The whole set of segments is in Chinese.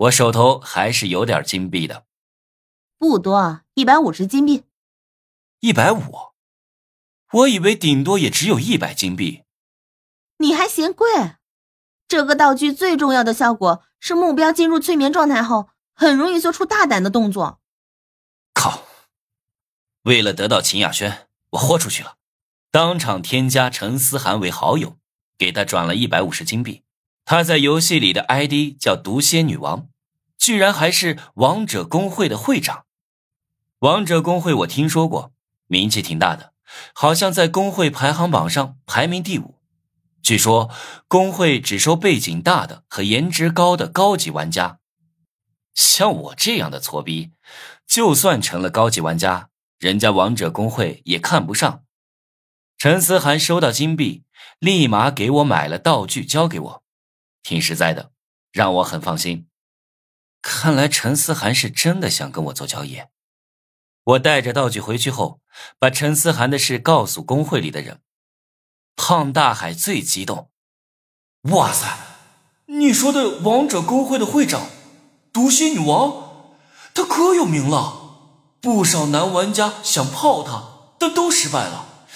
我手头还是有点金币的，不多，一百五十金币。一百五？我以为顶多也只有一百金币。你还嫌贵？这个道具最重要的效果是目标进入催眠状态后，很容易做出大胆的动作。靠！为了得到秦雅轩，我豁出去了，当场添加陈思涵为好友，给他转了一百五十金币。他在游戏里的 ID 叫毒蝎女王，居然还是王者公会的会长。王者公会我听说过，名气挺大的，好像在公会排行榜上排名第五。据说公会只收背景大的和颜值高的高级玩家。像我这样的挫逼，就算成了高级玩家，人家王者公会也看不上。陈思涵收到金币，立马给我买了道具，交给我。挺实在的，让我很放心。看来陈思涵是真的想跟我做交易。我带着道具回去后，把陈思涵的事告诉工会里的人。胖大海最激动：“哇塞，你说的王者公会的会长，毒蝎女王，她可有名了。不少男玩家想泡她，但都失败了。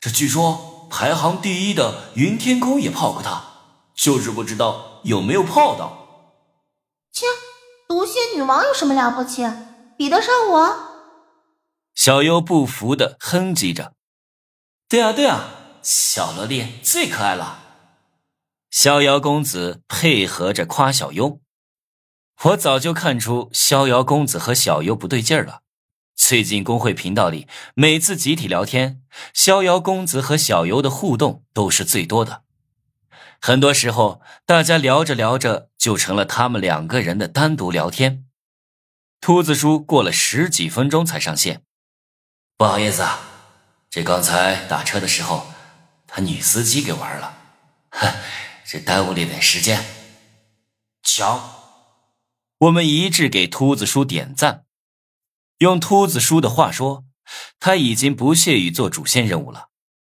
这据说排行第一的云天空也泡过她。”就是不知道有没有泡到。切，毒蝎女王有什么了不起？比得上我？小优不服的哼唧着。对啊对啊，小萝莉最可爱了。逍遥公子配合着夸小优。我早就看出逍遥公子和小优不对劲儿了。最近公会频道里每次集体聊天，逍遥公子和小优的互动都是最多的。很多时候，大家聊着聊着就成了他们两个人的单独聊天。秃子叔过了十几分钟才上线，不好意思啊，这刚才打车的时候，他女司机给玩了，哼，这耽误了点时间。强，我们一致给秃子叔点赞。用秃子叔的话说，他已经不屑于做主线任务了，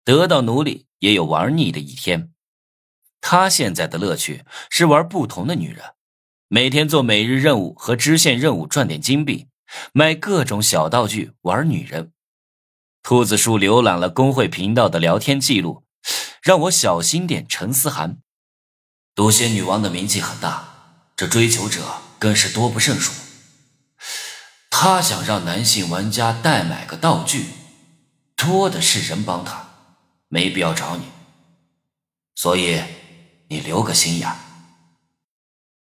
得到奴隶也有玩腻的一天。他现在的乐趣是玩不同的女人，每天做每日任务和支线任务赚点金币，买各种小道具玩女人。兔子叔浏览了工会频道的聊天记录，让我小心点。陈思涵，毒蝎女王的名气很大，这追求者更是多不胜数。他想让男性玩家代买个道具，多的是人帮他，没必要找你，所以。你留个心眼，